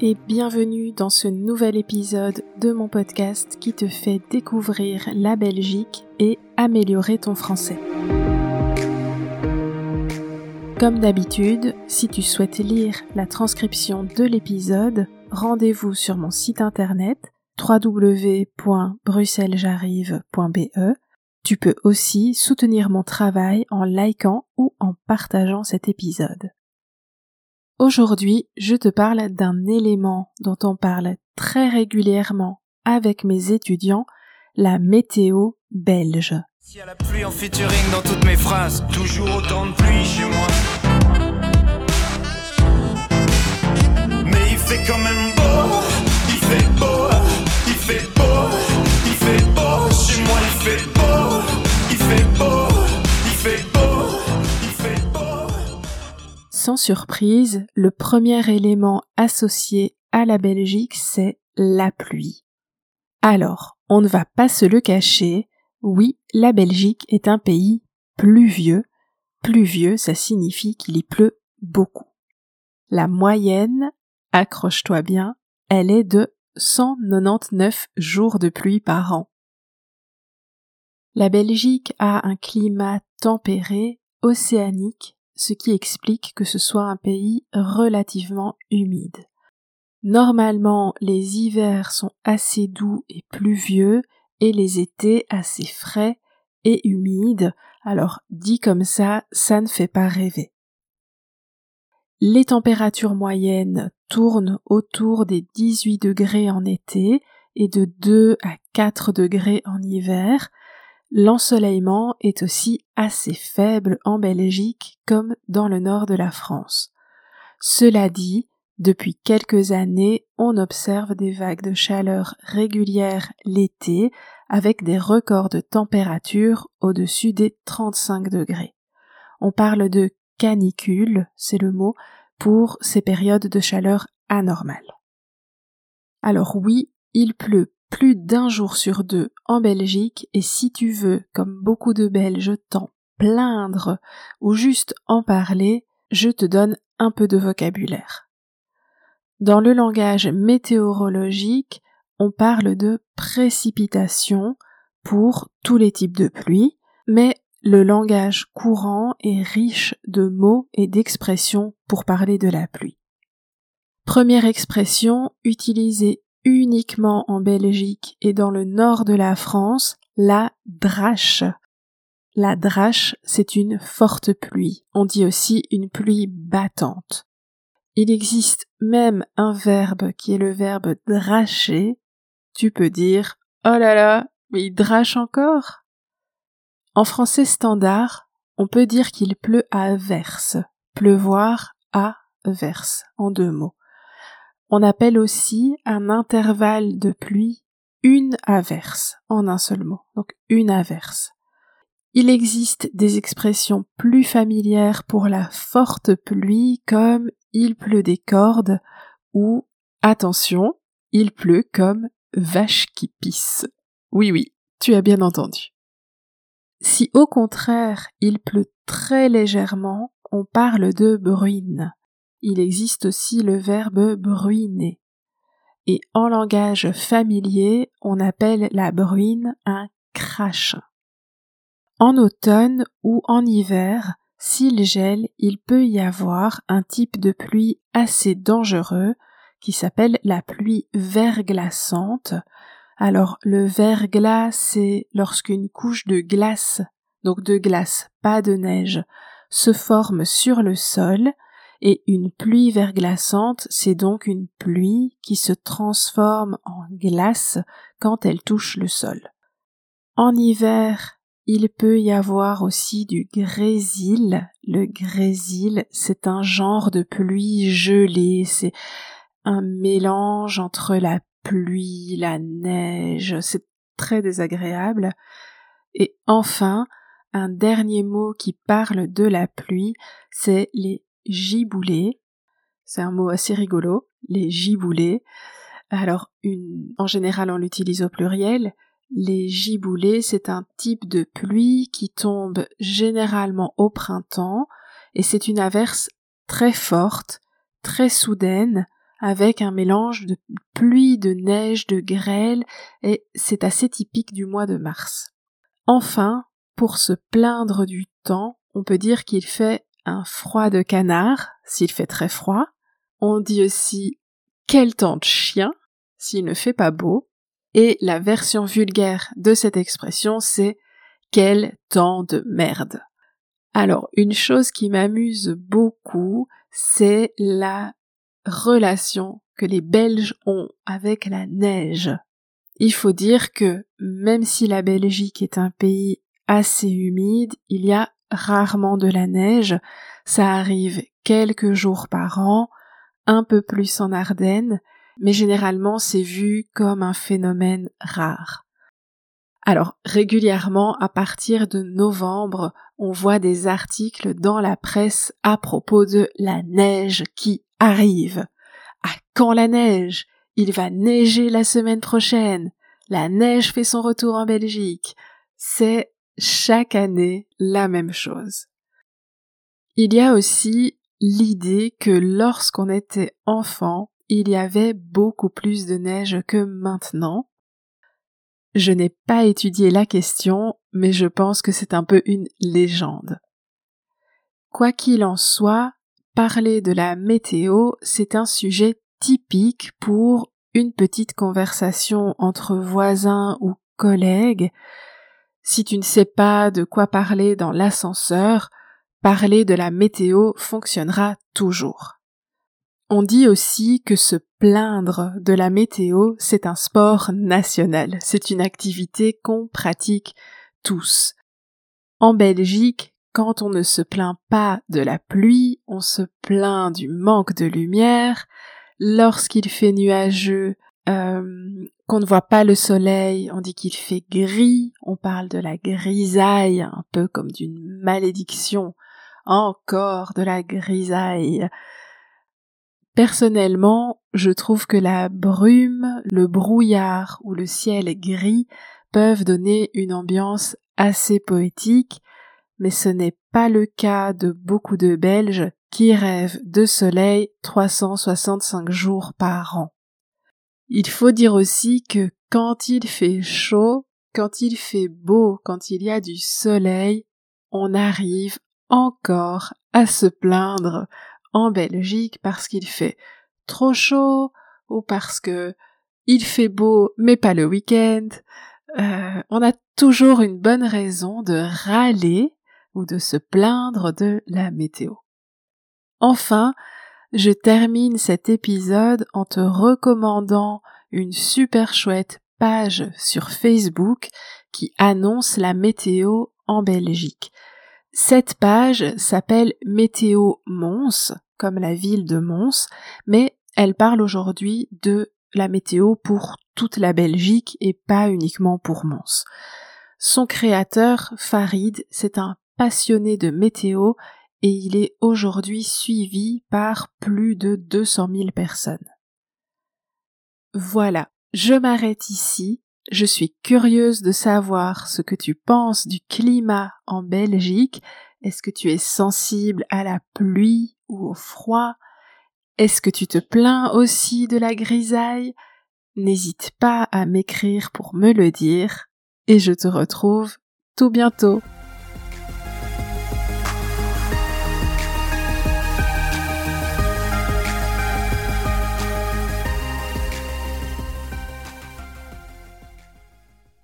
et bienvenue dans ce nouvel épisode de mon podcast qui te fait découvrir la Belgique et améliorer ton français. Comme d'habitude, si tu souhaites lire la transcription de l'épisode, rendez-vous sur mon site internet www.bruxellesj'arrive.be. Tu peux aussi soutenir mon travail en likant ou en partageant cet épisode. Aujourd'hui, je te parle d'un élément dont on parle très régulièrement avec mes étudiants, la météo belge. S'il y a la pluie en featuring dans toutes mes phrases, toujours autant de pluie chez moi. Mais il fait quand même beau, il fait beau, il fait beau, il fait beau, chez moi il fait beau, Surprise, le premier élément associé à la Belgique, c'est la pluie. Alors, on ne va pas se le cacher, oui, la Belgique est un pays pluvieux. Pluvieux, ça signifie qu'il y pleut beaucoup. La moyenne, accroche-toi bien, elle est de 199 jours de pluie par an. La Belgique a un climat tempéré, océanique, ce qui explique que ce soit un pays relativement humide. Normalement, les hivers sont assez doux et pluvieux et les étés assez frais et humides, alors dit comme ça, ça ne fait pas rêver. Les températures moyennes tournent autour des 18 degrés en été et de 2 à 4 degrés en hiver. L'ensoleillement est aussi assez faible en Belgique comme dans le nord de la France. Cela dit, depuis quelques années, on observe des vagues de chaleur régulières l'été avec des records de température au-dessus des 35 degrés. On parle de canicule, c'est le mot, pour ces périodes de chaleur anormales. Alors oui, il pleut plus d'un jour sur deux en Belgique et si tu veux, comme beaucoup de Belges, t'en plaindre ou juste en parler, je te donne un peu de vocabulaire. Dans le langage météorologique, on parle de précipitation pour tous les types de pluie, mais le langage courant est riche de mots et d'expressions pour parler de la pluie. Première expression utilisée uniquement en Belgique et dans le nord de la France, la drache. La drache, c'est une forte pluie. On dit aussi une pluie battante. Il existe même un verbe qui est le verbe dracher. Tu peux dire Oh là là, mais il drache encore? En français standard, on peut dire qu'il pleut à verse, pleuvoir à verse, en deux mots. On appelle aussi un intervalle de pluie une averse, en un seul mot, donc une averse. Il existe des expressions plus familières pour la forte pluie comme il pleut des cordes ou attention, il pleut comme vache qui pisse. Oui oui, tu as bien entendu. Si au contraire il pleut très légèrement, on parle de bruine. Il existe aussi le verbe bruiner. Et en langage familier, on appelle la bruine un crash. En automne ou en hiver, s'il gèle, il peut y avoir un type de pluie assez dangereux qui s'appelle la pluie verglaçante. Alors le verglas, c'est lorsqu'une couche de glace, donc de glace, pas de neige, se forme sur le sol, et une pluie verglaçante, c'est donc une pluie qui se transforme en glace quand elle touche le sol. En hiver, il peut y avoir aussi du grésil. Le grésil, c'est un genre de pluie gelée, c'est un mélange entre la pluie, la neige, c'est très désagréable. Et enfin, un dernier mot qui parle de la pluie, c'est les giboulées. C'est un mot assez rigolo, les giboulées. Alors, une, en général, on l'utilise au pluriel, les giboulées, c'est un type de pluie qui tombe généralement au printemps et c'est une averse très forte, très soudaine, avec un mélange de pluie, de neige, de grêle, et c'est assez typique du mois de mars. Enfin, pour se plaindre du temps, on peut dire qu'il fait froid de canard, s'il fait très froid. On dit aussi quel temps de chien, s'il ne fait pas beau. Et la version vulgaire de cette expression, c'est quel temps de merde. Alors, une chose qui m'amuse beaucoup, c'est la relation que les Belges ont avec la neige. Il faut dire que même si la Belgique est un pays assez humide, il y a rarement de la neige, ça arrive quelques jours par an, un peu plus en Ardennes, mais généralement c'est vu comme un phénomène rare. Alors régulièrement, à partir de novembre, on voit des articles dans la presse à propos de la neige qui arrive. À quand la neige? Il va neiger la semaine prochaine. La neige fait son retour en Belgique. C'est chaque année la même chose. Il y a aussi l'idée que lorsqu'on était enfant, il y avait beaucoup plus de neige que maintenant, je n'ai pas étudié la question, mais je pense que c'est un peu une légende. Quoi qu'il en soit, parler de la météo, c'est un sujet typique pour une petite conversation entre voisins ou collègues. Si tu ne sais pas de quoi parler dans l'ascenseur, parler de la météo fonctionnera toujours. On dit aussi que se plaindre de la météo, c'est un sport national, c'est une activité qu'on pratique tous. En Belgique, quand on ne se plaint pas de la pluie, on se plaint du manque de lumière. Lorsqu'il fait nuageux, euh, qu'on ne voit pas le soleil, on dit qu'il fait gris, on parle de la grisaille, un peu comme d'une malédiction. Encore de la grisaille. Personnellement, je trouve que la brume, le brouillard ou le ciel gris peuvent donner une ambiance assez poétique, mais ce n'est pas le cas de beaucoup de Belges qui rêvent de soleil 365 jours par an. Il faut dire aussi que quand il fait chaud, quand il fait beau, quand il y a du soleil, on arrive encore à se plaindre en Belgique parce qu'il fait trop chaud ou parce que il fait beau mais pas le week-end. Euh, on a toujours une bonne raison de râler ou de se plaindre de la météo. Enfin, je termine cet épisode en te recommandant une super chouette page sur Facebook qui annonce la météo en Belgique. Cette page s'appelle Météo Mons, comme la ville de Mons, mais elle parle aujourd'hui de la météo pour toute la Belgique et pas uniquement pour Mons. Son créateur, Farid, c'est un passionné de météo et il est aujourd'hui suivi par plus de 200 000 personnes. Voilà, je m'arrête ici. Je suis curieuse de savoir ce que tu penses du climat en Belgique. Est-ce que tu es sensible à la pluie ou au froid? Est-ce que tu te plains aussi de la grisaille? N'hésite pas à m'écrire pour me le dire et je te retrouve tout bientôt.